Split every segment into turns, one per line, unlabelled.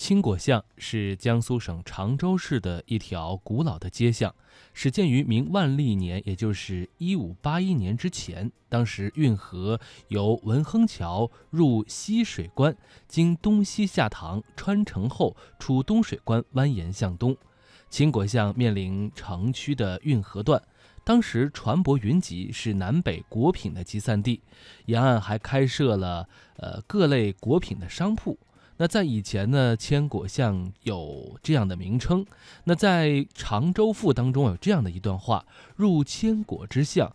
青果巷是江苏省常州市的一条古老的街巷，始建于明万历年，也就是一五八一年之前。当时运河由文亨桥入西水关，经东西下塘穿城后出东水关，蜿蜒向东。青果巷面临城区的运河段，当时船舶云集，是南北果品的集散地，沿岸还开设了呃各类果品的商铺。那在以前呢，千果巷有这样的名称。那在《常州赋》当中有这样的一段话：“入千果之巷，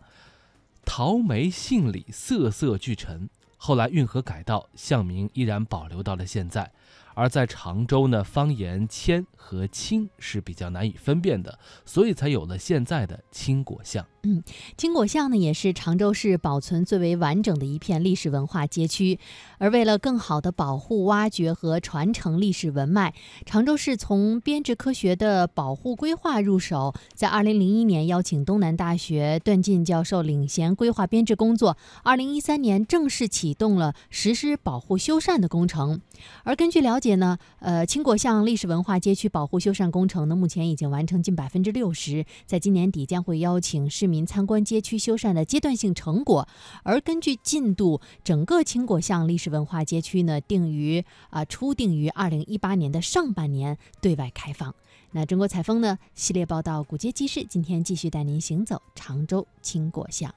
桃梅杏李瑟瑟俱陈。”后来运河改道，巷名依然保留到了现在。而在常州呢，方言“千”和“青”是比较难以分辨的，所以才有了现在的青果巷。
嗯，青果巷呢，也是常州市保存最为完整的一片历史文化街区。而为了更好的保护、挖掘和传承历史文脉，常州市从编制科学的保护规划入手，在二零零一年邀请东南大学段进教授领衔规划编制工作，二零一三年正式启动了实施保护修缮的工程。而根据了解呢，呃，青果巷历史文化街区保护修缮工程呢，目前已经完成近百分之六十，在今年底将会邀请市民参观街区修缮的阶段性成果。而根据进度，整个青果巷历史文化街区呢，定于啊初定于二零一八年的上半年对外开放。那中国采风呢系列报道《古街记事》，今天继续带您行走常州青果巷。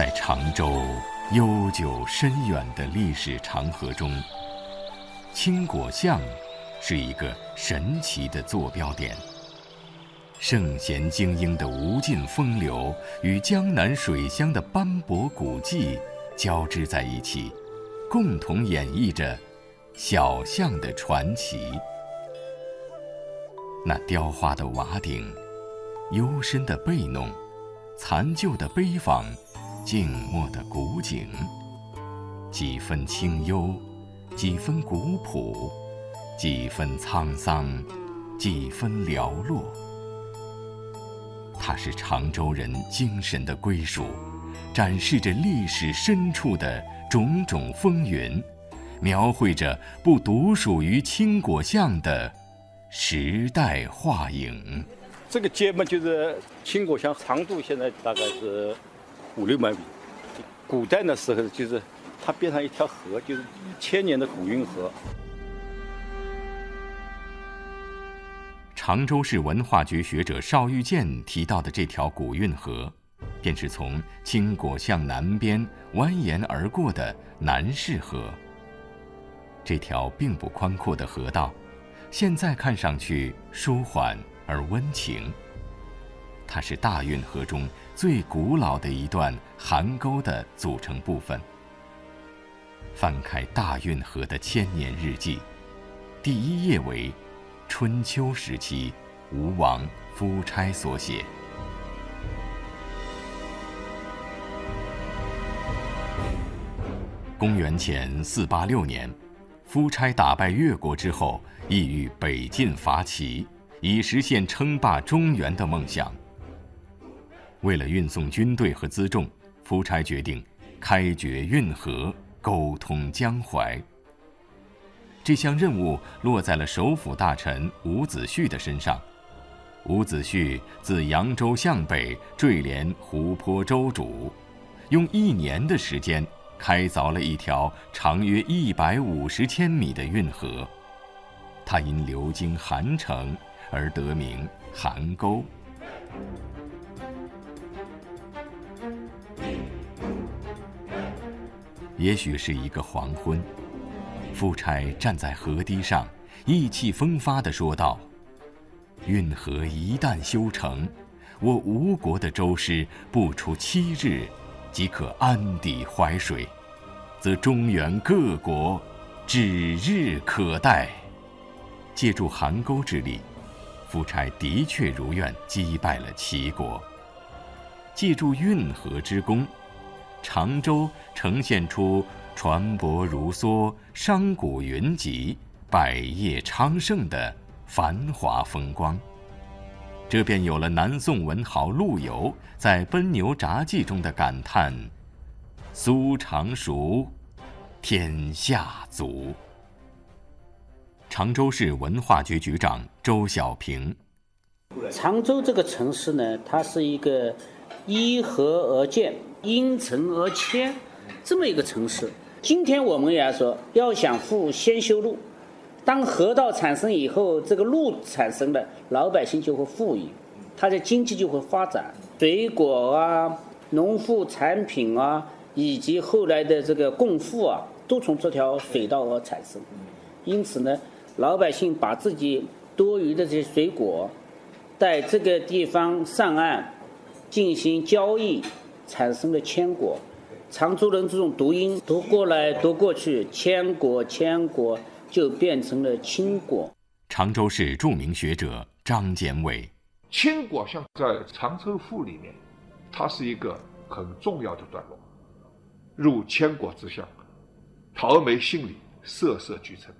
在常州悠久深远的历史长河中，青果巷是一个神奇的坐标点。圣贤精英的无尽风流与江南水乡的斑驳古迹交织在一起，共同演绎着小巷的传奇。那雕花的瓦顶，幽深的背弄，残旧的碑坊。静默的古井，几分清幽，几分古朴，几分沧桑，几分寥落。它是常州人精神的归属，展示着历史深处的种种风云，描绘着不独属于青果巷的时代画影。
这个街嘛，就是青果巷长度，现在大概是。五六百米，古代的时候就是它边上一条河，就是千年的古运河。
常州市文化局学者邵玉健提到的这条古运河，便是从青果巷南边蜿蜒而过的南市河。这条并不宽阔的河道，现在看上去舒缓而温情。它是大运河中最古老的一段邗沟的组成部分。翻开大运河的千年日记，第一页为春秋时期吴王夫差所写。公元前四八六年，夫差打败越国之后，意欲北进伐齐，以实现称霸中原的梦想。为了运送军队和辎重，夫差决定开掘运河，沟通江淮。这项任务落在了首辅大臣伍子胥的身上。伍子胥自扬州向北坠连湖泊州主，用一年的时间开凿了一条长约一百五十千米的运河。它因流经韩城而得名邗沟。也许是一个黄昏，夫差站在河堤上，意气风发地说道：“运河一旦修成，我吴国的舟师不出七日，即可安抵淮水，则中原各国指日可待。”借助邗沟之力，夫差的确如愿击败了齐国。借助运河之功。常州呈现出船舶如梭、商贾云集、百业昌盛的繁华风光。这便有了南宋文豪陆游在《奔牛杂记》中的感叹：“苏常熟，天下足。”常州市文化局局长周小平：
常州这个城市呢，它是一个依河而建、因城而迁这么一个城市。今天我们也要说，要想富，先修路。当河道产生以后，这个路产生了，老百姓就会富裕，它的经济就会发展，水果啊、农副产品啊，以及后来的这个共富啊，都从这条水道而产生。因此呢，老百姓把自己多余的这些水果，在这个地方上岸进行交易，产生的千果。常州人这种读音读过来读过去，千果千果。就变成了青果。
常州市著名学者张建伟，
青果像在《常州赋》里面，它是一个很重要的段落。入千果之乡，桃梅杏李，瑟瑟俱成。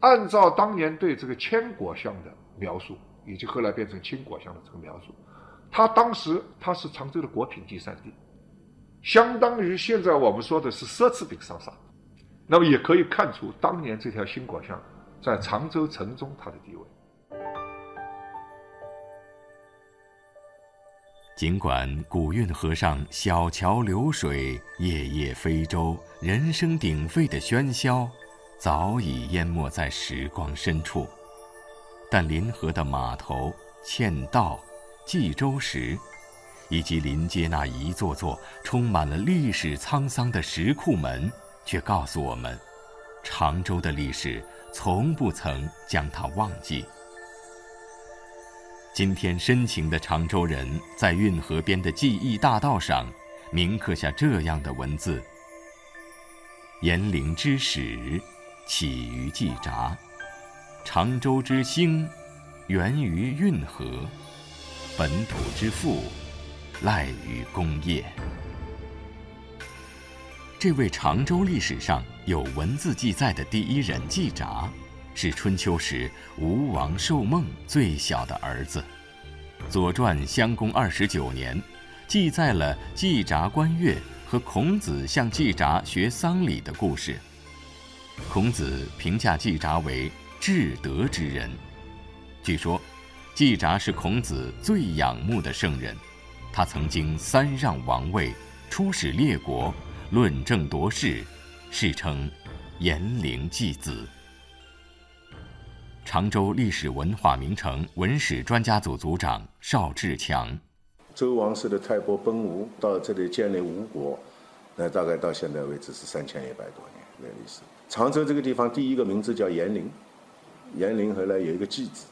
按照当年对这个千果巷的描述，以及后来变成青果巷的这个描述，它当时它是常州的果品集散地，相当于现在我们说的是奢侈品商厦。那么也可以看出，当年这条新果巷在常州城中它的地位。
尽管古运河上小桥流水、夜夜飞舟、人声鼎沸的喧嚣，早已淹没在时光深处，但临河的码头、欠道、济州石，以及临街那一座座充满了历史沧桑的石库门。却告诉我们，常州的历史从不曾将它忘记。今天，深情的常州人在运河边的记忆大道上，铭刻下这样的文字：延陵之始，起于季札；常州之兴，源于运河；本土之富，赖于工业。这位常州历史上有文字记载的第一人季札，是春秋时吴王寿梦最小的儿子。《左传》襄公二十九年，记载了季札观乐和孔子向季札学丧礼的故事。孔子评价季札为至德之人。据说，季札是孔子最仰慕的圣人，他曾经三让王位，出使列国。论政夺势，世称“颜陵季子”。常州历史文化名城文史专家组组长邵志强：
周王室的泰伯奔吴到这里建立吴国，那大概到现在为止是三千一百多年的历史。常州这个地方第一个名字叫延陵，延陵后来有一个季子，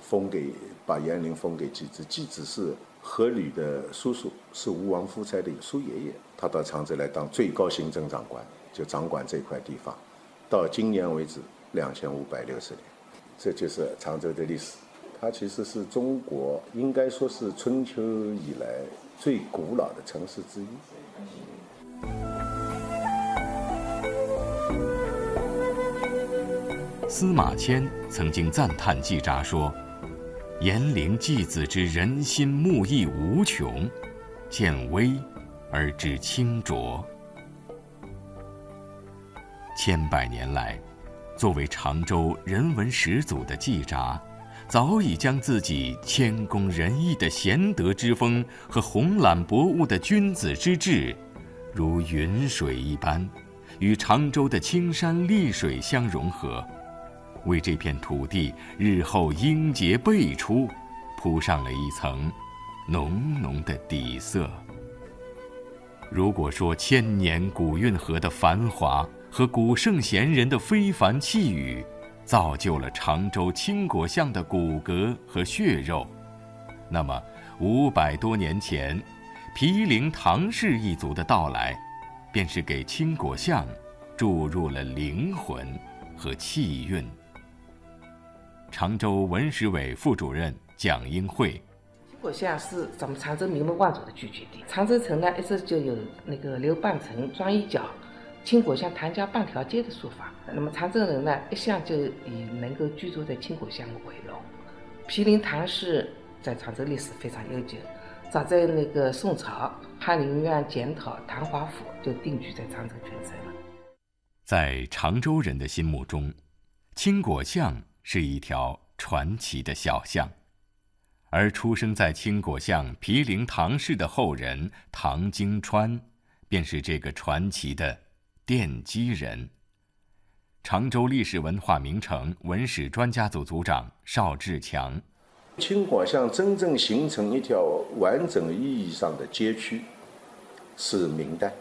封给把延陵封给季子，季子是阖闾的叔叔，是吴王夫差的叔爷爷。他到常州来当最高行政长官，就掌管这块地方，到今年为止两千五百六十年，这就是常州的历史。它其实是中国应该说是春秋以来最古老的城市之一。
司马迁曾经赞叹季札说：“延陵季子之人心慕义无穷，见微。”而知清浊。千百年来，作为常州人文始祖的季札，早已将自己谦恭仁义的贤德之风和宏览博物的君子之志，如云水一般，与常州的青山绿水相融合，为这片土地日后英杰辈出，铺上了一层浓浓的底色。如果说千年古运河的繁华和古圣贤人的非凡气宇，造就了常州青果巷的骨骼和血肉，那么五百多年前，毗陵唐氏一族的到来，便是给青果巷注入了灵魂和气韵。常州文史委副主任蒋英慧。
果巷是咱们常州名门望族的聚居地。常州城呢，一直就有那个刘半城、庄一角、青果巷、唐家半条街的说法。那么常州人呢，一向就以能够居住在青果巷为荣。毗邻唐氏在常州历史非常悠久，早在那个宋朝，翰林院检讨唐华府就定居在常州全城了。
在常州人的心目中，青果巷是一条传奇的小巷，而出生在青果巷毗陵唐氏的后人唐经川，便是这个传奇的奠基人。常州历史文化名城文史专家组组长邵志强，
青果巷真正形成一条完整意义上的街区，是明代。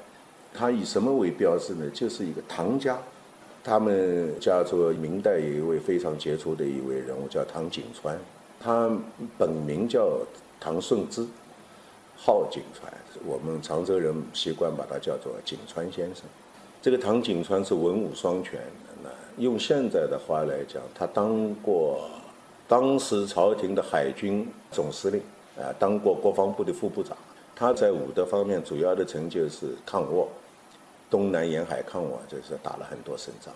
它以什么为标志呢？就是一个唐家，他们家族明代有一位非常杰出的一位人物叫唐景川，他本名叫唐顺之，号景川，我们常州人习惯把他叫做景川先生。这个唐景川是文武双全。用现在的话来讲，他当过当时朝廷的海军总司令，啊，当过国防部的副部长。他在武德方面主要的成就是抗倭，东南沿海抗倭，就是打了很多胜仗。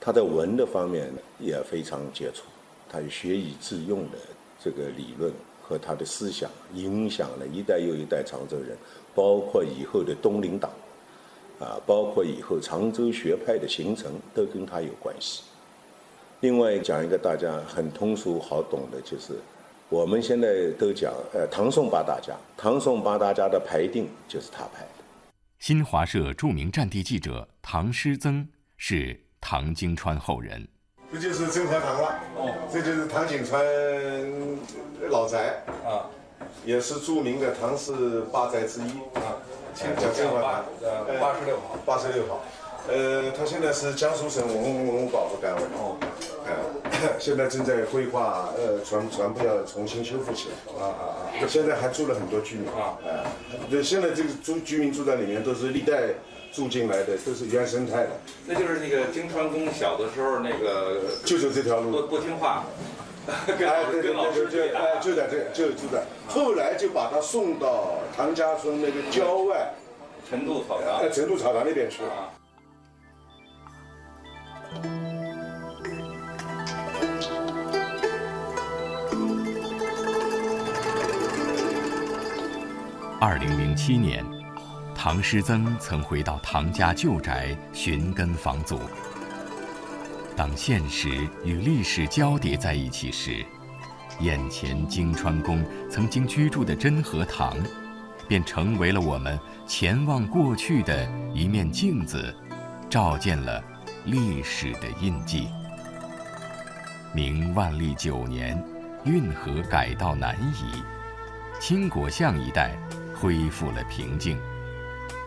他在文的方面也非常杰出，他学以致用的这个理论和他的思想，影响了一代又一代常州人，包括以后的东林党。啊，包括以后常州学派的形成都跟他有关系。另外讲一个大家很通俗好懂的，就是我们现在都讲，呃，唐宋八大家，唐宋八大家的排定就是他排。
新华社著名战地记者唐师曾是唐经川后人。
这就是真和堂了，哦，这就是唐景川老宅啊，也是著名的唐氏八宅之一啊。叫真和堂，呃，八十六号，八十六号，呃，他现在是江苏省文物文物保护单位，哦，呃，现在正在规划，呃，全全部要重新修复起来，啊啊啊！现在还住了很多居民，啊，哎，对，现在这个住居民住在里面都是历代住进来的，都是原生态的。
那就是那个金川公小的时候那个，
就走这条路，
不不听话。
哎，对对对对，哎，就在这，就住在。后来就把他送到唐家村那个郊外，
成都草堂，
哎，成都草堂那边去了。
二零零七年，唐师曾曾回到唐家旧宅寻根访祖。当现实与历史交叠在一起时，眼前京川宫曾经居住的真和堂，便成为了我们前望过去的一面镜子，照见了历史的印记。明万历九年，运河改道南移，青果巷一带恢复了平静，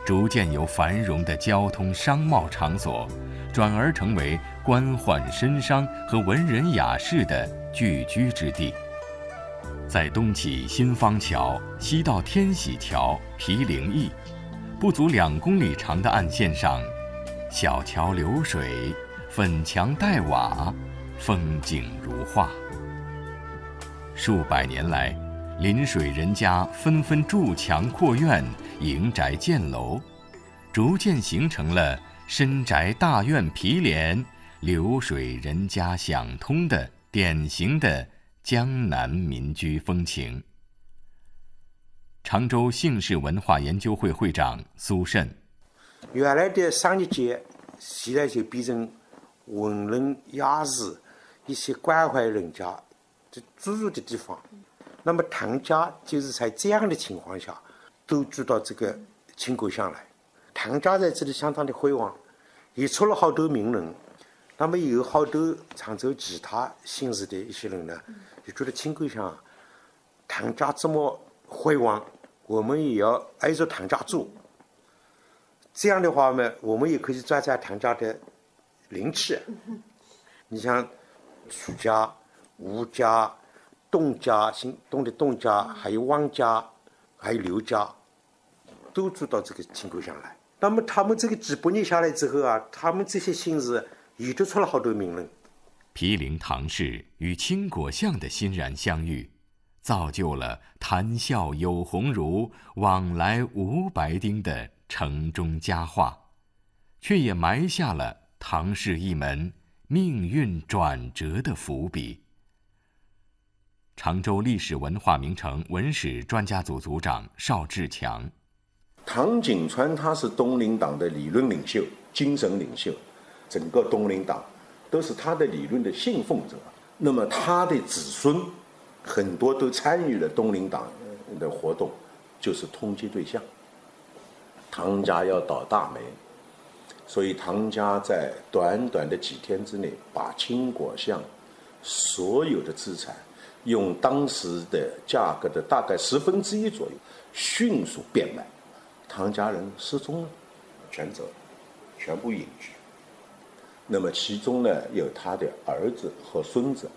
逐渐由繁荣的交通商贸场所。转而成为官宦绅商和文人雅士的聚居之地。在东起新芳桥，西到天喜桥、毗陵驿，不足两公里长的岸线上，小桥流水，粉墙黛瓦，风景如画。数百年来，临水人家纷纷筑墙扩院、营宅建楼，逐渐形成了。深宅大院毗连，流水人家想通的典型的江南民居风情。常州姓氏文化研究会会长苏慎，
原来的商业街，现在就变成文人雅士一些关怀人家的居住的地方。那么唐家就是在这样的情况下，都住到这个青果巷来。唐家在这里相当的辉煌，也出了好多名人。那么有好多常州其他姓氏的一些人呢，就觉得青果巷唐家这么辉煌，我们也要挨着唐家住。这样的话呢，我们也可以沾沾唐家的灵气。你像楚家、吴家、董家、姓董的董家，还有汪家，还有刘家，都住到这个青果巷来。那么他们这个几百年下来之后啊，他们这些姓氏也都出了好多名人。
毗陵唐氏与青果巷的欣然相遇，造就了谈笑有鸿儒，往来无白丁的城中佳话，却也埋下了唐氏一门命运转折的伏笔。常州历史文化名城文史专家组组长邵志强。
唐景川他是东林党的理论领袖、精神领袖，整个东林党都是他的理论的信奉者。那么他的子孙很多都参与了东林党的活动，就是通缉对象。唐家要倒大霉，所以唐家在短短的几天之内，把青果巷所有的资产，用当时的价格的大概十分之一左右，迅速变卖。唐家人失踪了，全走，全部隐居。那么其中呢，有他的儿子和孙子，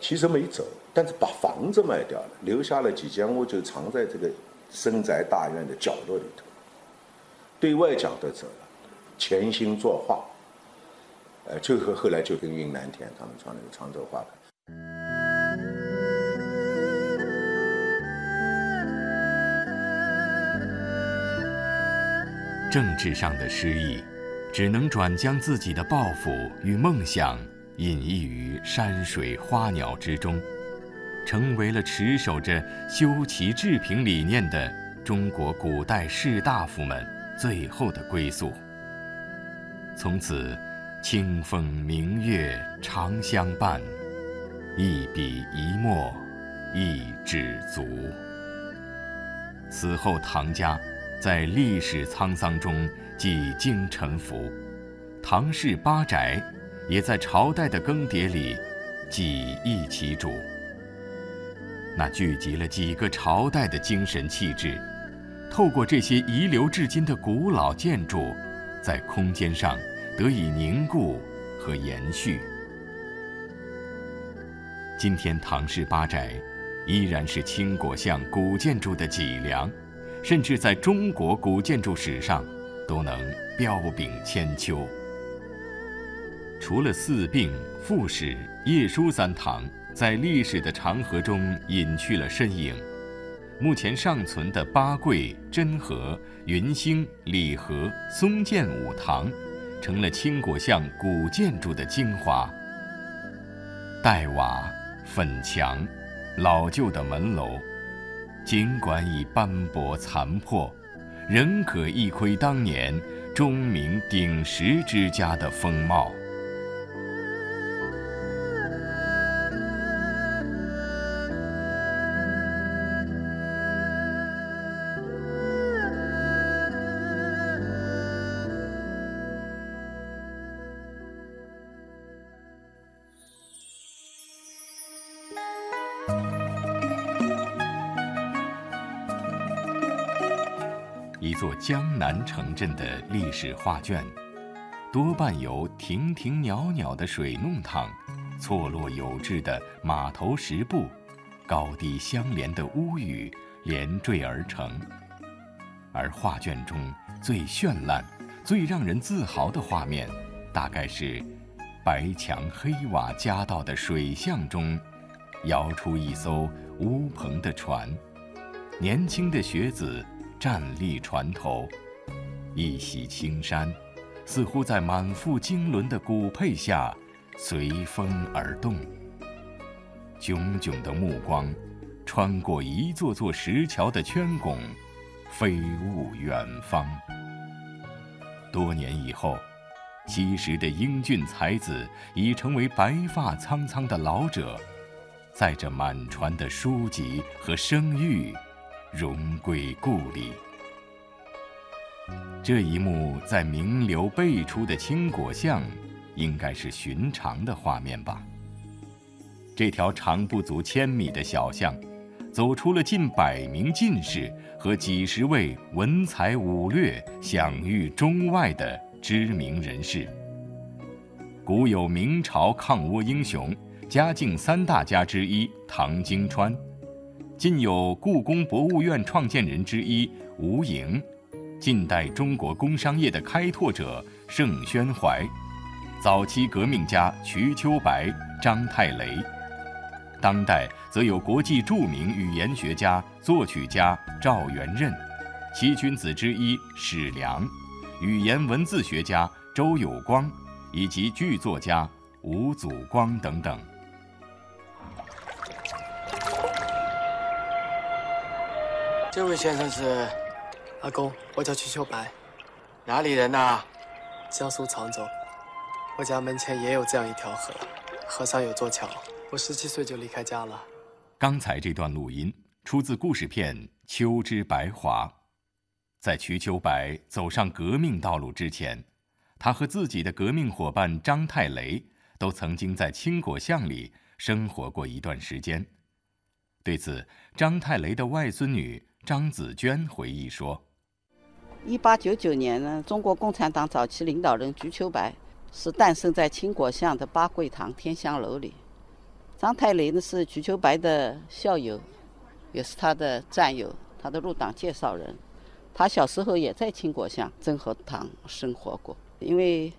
其实没走，但是把房子卖掉了，留下了几间屋，就藏在这个深宅大院的角落里头。对外讲都走了，潜心作画，呃，就和后来就跟云南田他们创那个常州画派。
政治上的失意，只能转将自己的抱负与梦想隐逸于山水花鸟之中，成为了持守着修齐治平理念的中国古代士大夫们最后的归宿。从此，清风明月常相伴，一笔一墨一纸足。此后，唐家。在历史沧桑中几经沉浮，唐氏八宅也在朝代的更迭里几易其主。那聚集了几个朝代的精神气质，透过这些遗留至今的古老建筑，在空间上得以凝固和延续。今天，唐氏八宅依然是青果巷古建筑的脊梁。甚至在中国古建筑史上，都能彪炳千秋。除了四病、傅氏、叶书三堂在历史的长河中隐去了身影，目前尚存的八桂、真和、云兴、礼和、松建五堂，成了青果巷古建筑的精华。黛瓦、粉墙、老旧的门楼。尽管已斑驳残破，仍可一窥当年钟鸣鼎食之家的风貌。一座江南城镇的历史画卷，多半由亭亭袅袅的水弄堂、错落有致的码头石步、高低相连的屋宇连缀而成。而画卷中最绚烂、最让人自豪的画面，大概是白墙黑瓦夹道的水巷中，摇出一艘乌篷的船，年轻的学子。站立船头，一袭青衫，似乎在满腹经纶的古佩下随风而动。炯炯的目光，穿过一座座石桥的圈拱，飞悟远方。多年以后，昔时的英俊才子已成为白发苍苍的老者，载着满船的书籍和声誉。荣归故里。这一幕在名流辈出的青果巷，应该是寻常的画面吧。这条长不足千米的小巷，走出了近百名进士和几十位文才武略、享誉中外的知名人士。古有明朝抗倭英雄、嘉靖三大家之一唐经川。近有故宫博物院创建人之一吴莹，近代中国工商业的开拓者盛宣怀，早期革命家瞿秋白、张太雷，当代则有国际著名语言学家、作曲家赵元任，七君子之一史良，语言文字学家周有光，以及剧作家吴祖光等等。
这位先生是阿公，我叫瞿秋白。哪里人呐？江苏常州。我家门前也有这样一条河，河上有座桥。我十七岁就离开家了。
刚才这段录音出自故事片《秋之白华》。在瞿秋白走上革命道路之前，他和自己的革命伙伴张太雷都曾经在青果巷里生活过一段时间。对此，张太雷的外孙女张子娟回忆说：“
一八九九年呢，中国共产党早期领导人瞿秋白是诞生在青果巷的八桂堂天香楼里。张太雷呢是瞿秋白的校友，也是他的战友，他的入党介绍人。”他小时候也在青果巷真和堂生活过，因为，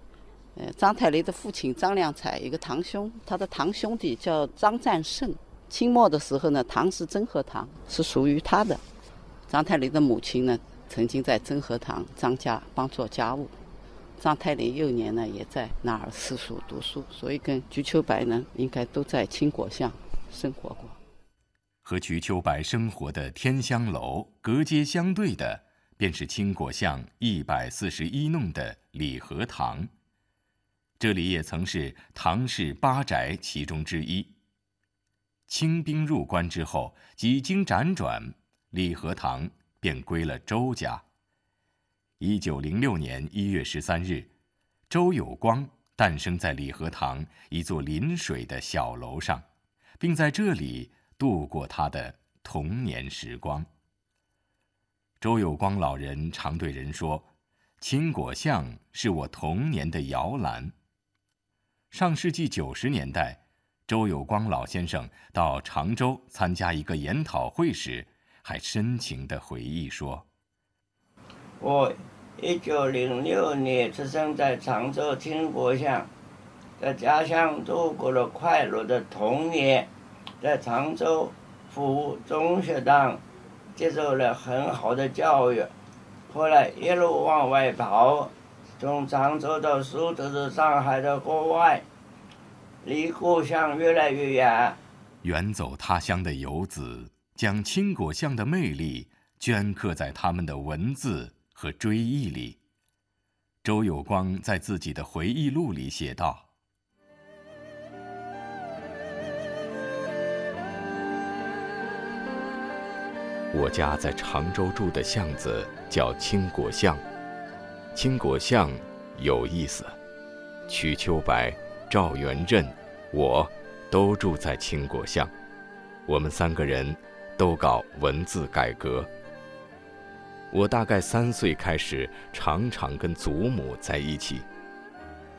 呃，张太雷的父亲张亮才一个堂兄，他的堂兄弟叫张占胜。清末的时候呢，堂是真和堂是属于他的。张太雷的母亲呢，曾经在真和堂张家帮做家务。张太雷幼年呢，也在那儿私塾读书，所以跟瞿秋白呢，应该都在青果巷生活过。
和瞿秋白生活的天香楼隔街相对的。便是青果巷一百四十一弄的礼和堂，这里也曾是唐氏八宅其中之一。清兵入关之后，几经辗转，李和堂便归了周家。一九零六年一月十三日，周有光诞生在李和堂一座临水的小楼上，并在这里度过他的童年时光。周有光老人常对人说：“青果巷是我童年的摇篮。”上世纪九十年代，周有光老先生到常州参加一个研讨会时，还深情地回忆说：“
我一九零六年出生在常州清国巷，在家乡度过了快乐的童年，在常州府中学当。”接受了很好的教育，后来一路往外跑，从常州到苏州、到上海到国外，离故乡越来越远。
远走他乡的游子，将青果巷的魅力镌刻在他们的文字和追忆里。周有光在自己的回忆录里写道。我家在常州住的巷子叫青果巷，青果巷有意思。瞿秋白、赵元任，我都住在青果巷。我们三个人都搞文字改革。我大概三岁开始，常常跟祖母在一起。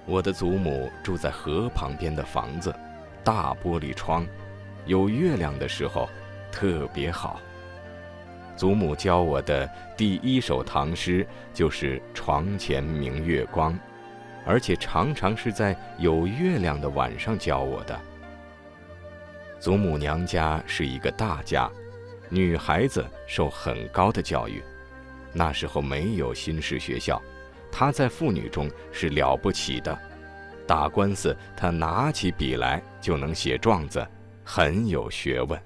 我的祖母住在河旁边的房子，大玻璃窗，有月亮的时候特别好。祖母教我的第一首唐诗就是“床前明月光”，而且常常是在有月亮的晚上教我的。祖母娘家是一个大家，女孩子受很高的教育。那时候没有新式学校，她在妇女中是了不起的。打官司，她拿起笔来就能写状子，很有学问。